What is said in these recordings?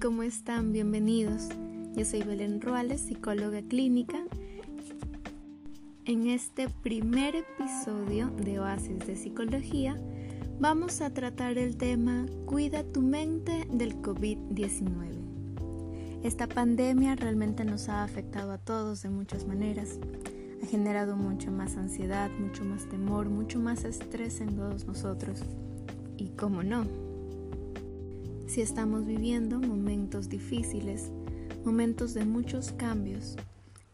¿cómo están? Bienvenidos. Yo soy Belén Ruales, psicóloga clínica. En este primer episodio de Oasis de Psicología vamos a tratar el tema Cuida tu mente del COVID-19. Esta pandemia realmente nos ha afectado a todos de muchas maneras. Ha generado mucho más ansiedad, mucho más temor, mucho más estrés en todos nosotros. Y cómo no, si estamos viviendo momentos difíciles, momentos de muchos cambios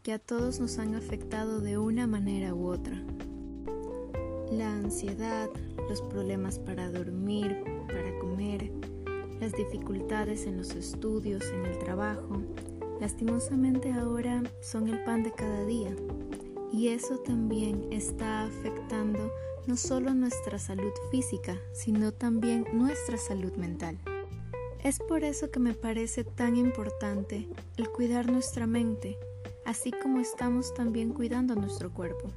que a todos nos han afectado de una manera u otra. La ansiedad, los problemas para dormir, para comer, las dificultades en los estudios, en el trabajo, lastimosamente ahora son el pan de cada día. Y eso también está afectando no solo nuestra salud física, sino también nuestra salud mental. Es por eso que me parece tan importante el cuidar nuestra mente, así como estamos también cuidando nuestro cuerpo.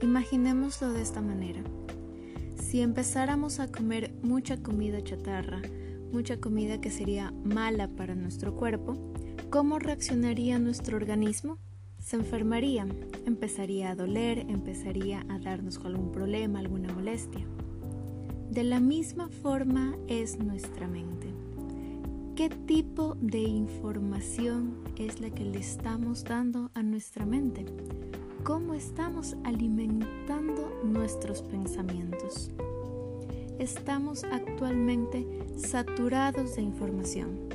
Imaginémoslo de esta manera. Si empezáramos a comer mucha comida chatarra, mucha comida que sería mala para nuestro cuerpo, ¿cómo reaccionaría nuestro organismo? Se enfermaría, empezaría a doler, empezaría a darnos algún problema, alguna molestia. De la misma forma es nuestra mente. ¿Qué tipo de información es la que le estamos dando a nuestra mente? ¿Cómo estamos alimentando nuestros pensamientos? Estamos actualmente saturados de información.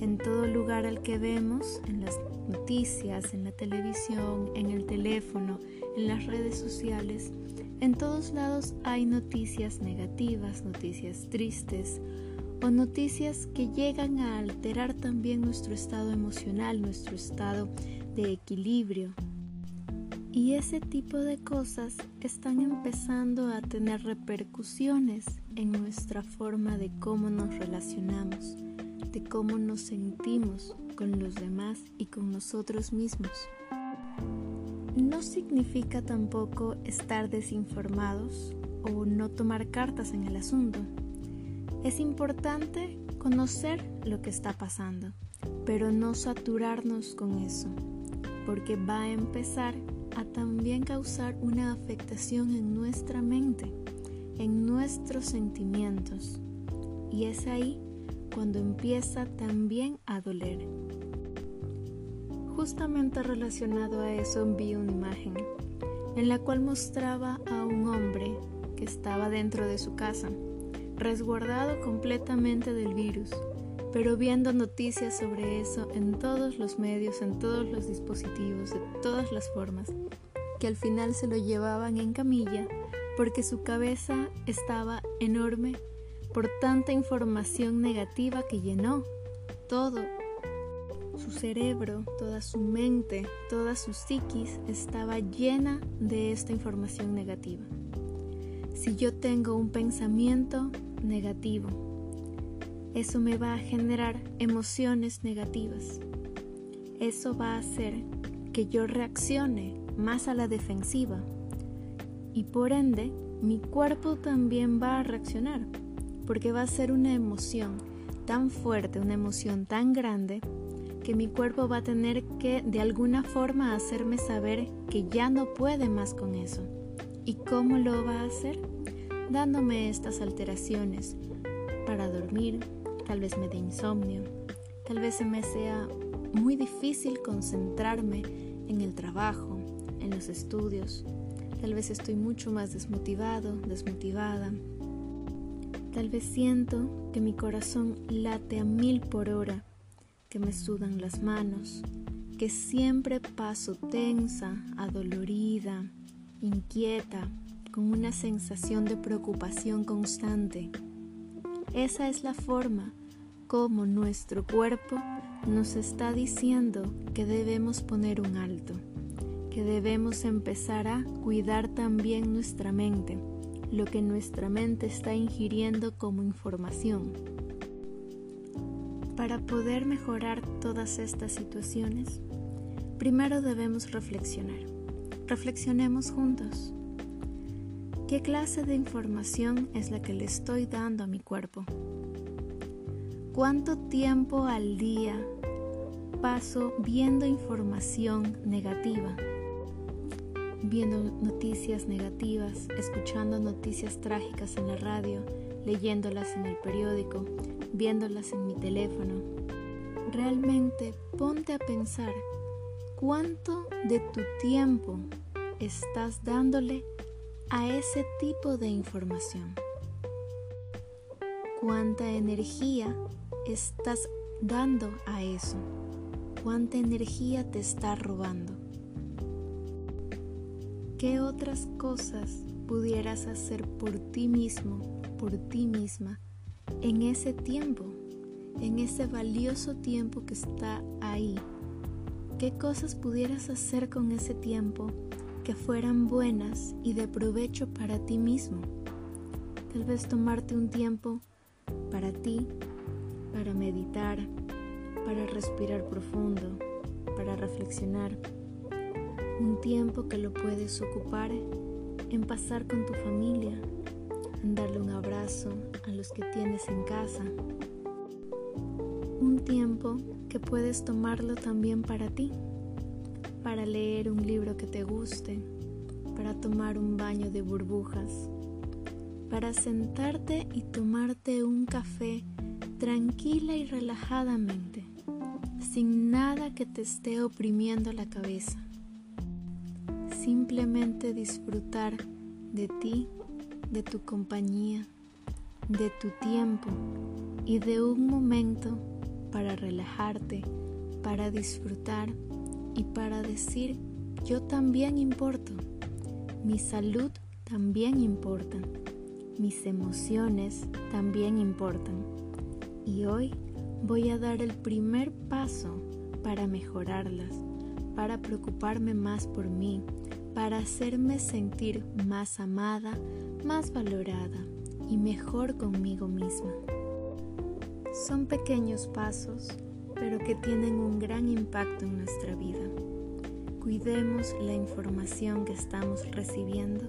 En todo lugar al que vemos, en las noticias, en la televisión, en el teléfono, en las redes sociales, en todos lados hay noticias negativas, noticias tristes, o noticias que llegan a alterar también nuestro estado emocional, nuestro estado de equilibrio. Y ese tipo de cosas están empezando a tener repercusiones en nuestra forma de cómo nos relacionamos, de cómo nos sentimos con los demás y con nosotros mismos. No significa tampoco estar desinformados o no tomar cartas en el asunto. Es importante conocer lo que está pasando, pero no saturarnos con eso, porque va a empezar a también causar una afectación en nuestra mente, en nuestros sentimientos. Y es ahí cuando empieza también a doler. Justamente relacionado a eso vi una imagen en la cual mostraba a un hombre que estaba dentro de su casa resguardado completamente del virus, pero viendo noticias sobre eso en todos los medios, en todos los dispositivos, de todas las formas, que al final se lo llevaban en camilla porque su cabeza estaba enorme por tanta información negativa que llenó todo. Su cerebro, toda su mente, toda su psiquis estaba llena de esta información negativa. Si yo tengo un pensamiento negativo, eso me va a generar emociones negativas. Eso va a hacer que yo reaccione más a la defensiva y por ende mi cuerpo también va a reaccionar porque va a ser una emoción tan fuerte, una emoción tan grande que mi cuerpo va a tener que de alguna forma hacerme saber que ya no puede más con eso. ¿Y cómo lo va a hacer? Dándome estas alteraciones para dormir, tal vez me dé insomnio, tal vez se me sea muy difícil concentrarme en el trabajo, en los estudios, tal vez estoy mucho más desmotivado, desmotivada, tal vez siento que mi corazón late a mil por hora, que me sudan las manos, que siempre paso tensa, adolorida, inquieta, con una sensación de preocupación constante. Esa es la forma como nuestro cuerpo nos está diciendo que debemos poner un alto, que debemos empezar a cuidar también nuestra mente, lo que nuestra mente está ingiriendo como información. Para poder mejorar todas estas situaciones, primero debemos reflexionar. Reflexionemos juntos. ¿Qué clase de información es la que le estoy dando a mi cuerpo? ¿Cuánto tiempo al día paso viendo información negativa? Viendo noticias negativas, escuchando noticias trágicas en la radio, leyéndolas en el periódico, viéndolas en mi teléfono. Realmente ponte a pensar cuánto de tu tiempo estás dándole a ese tipo de información. Cuánta energía estás dando a eso. Cuánta energía te está robando. ¿Qué otras cosas pudieras hacer por ti mismo, por ti misma, en ese tiempo, en ese valioso tiempo que está ahí? ¿Qué cosas pudieras hacer con ese tiempo que fueran buenas y de provecho para ti mismo. Tal vez tomarte un tiempo para ti, para meditar, para respirar profundo, para reflexionar. Un tiempo que lo puedes ocupar en pasar con tu familia, en darle un abrazo a los que tienes en casa. Un tiempo que puedes tomarlo también para ti para leer un libro que te guste, para tomar un baño de burbujas, para sentarte y tomarte un café tranquila y relajadamente, sin nada que te esté oprimiendo la cabeza. Simplemente disfrutar de ti, de tu compañía, de tu tiempo y de un momento para relajarte, para disfrutar y para decir yo también importo, mi salud también importa, mis emociones también importan. Y hoy voy a dar el primer paso para mejorarlas, para preocuparme más por mí, para hacerme sentir más amada, más valorada y mejor conmigo misma. Son pequeños pasos pero que tienen un gran impacto en nuestra vida. Cuidemos la información que estamos recibiendo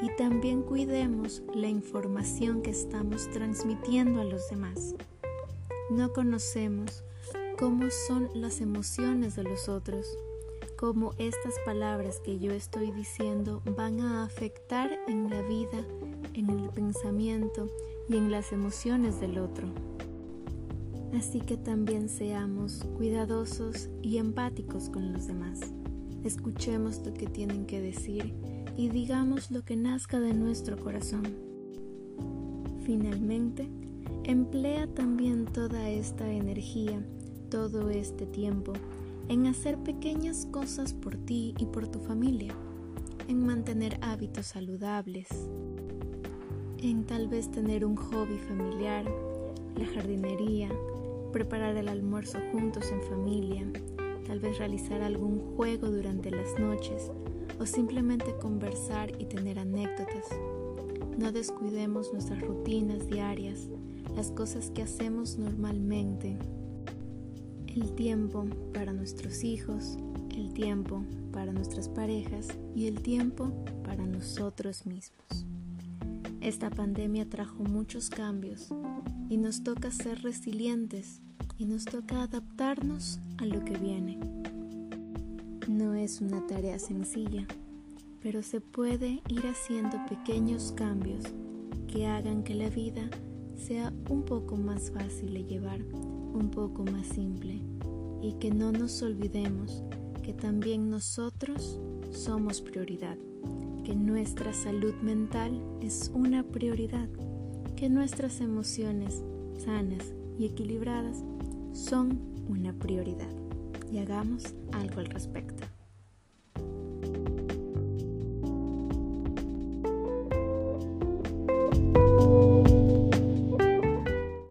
y también cuidemos la información que estamos transmitiendo a los demás. No conocemos cómo son las emociones de los otros, cómo estas palabras que yo estoy diciendo van a afectar en la vida, en el pensamiento y en las emociones del otro. Así que también seamos cuidadosos y empáticos con los demás. Escuchemos lo que tienen que decir y digamos lo que nazca de nuestro corazón. Finalmente, emplea también toda esta energía, todo este tiempo, en hacer pequeñas cosas por ti y por tu familia, en mantener hábitos saludables, en tal vez tener un hobby familiar, la jardinería, preparar el almuerzo juntos en familia, tal vez realizar algún juego durante las noches o simplemente conversar y tener anécdotas. No descuidemos nuestras rutinas diarias, las cosas que hacemos normalmente, el tiempo para nuestros hijos, el tiempo para nuestras parejas y el tiempo para nosotros mismos. Esta pandemia trajo muchos cambios y nos toca ser resilientes y nos toca adaptarnos a lo que viene. No es una tarea sencilla, pero se puede ir haciendo pequeños cambios que hagan que la vida sea un poco más fácil de llevar, un poco más simple y que no nos olvidemos que también nosotros somos prioridad que nuestra salud mental es una prioridad, que nuestras emociones sanas y equilibradas son una prioridad y hagamos algo al respecto.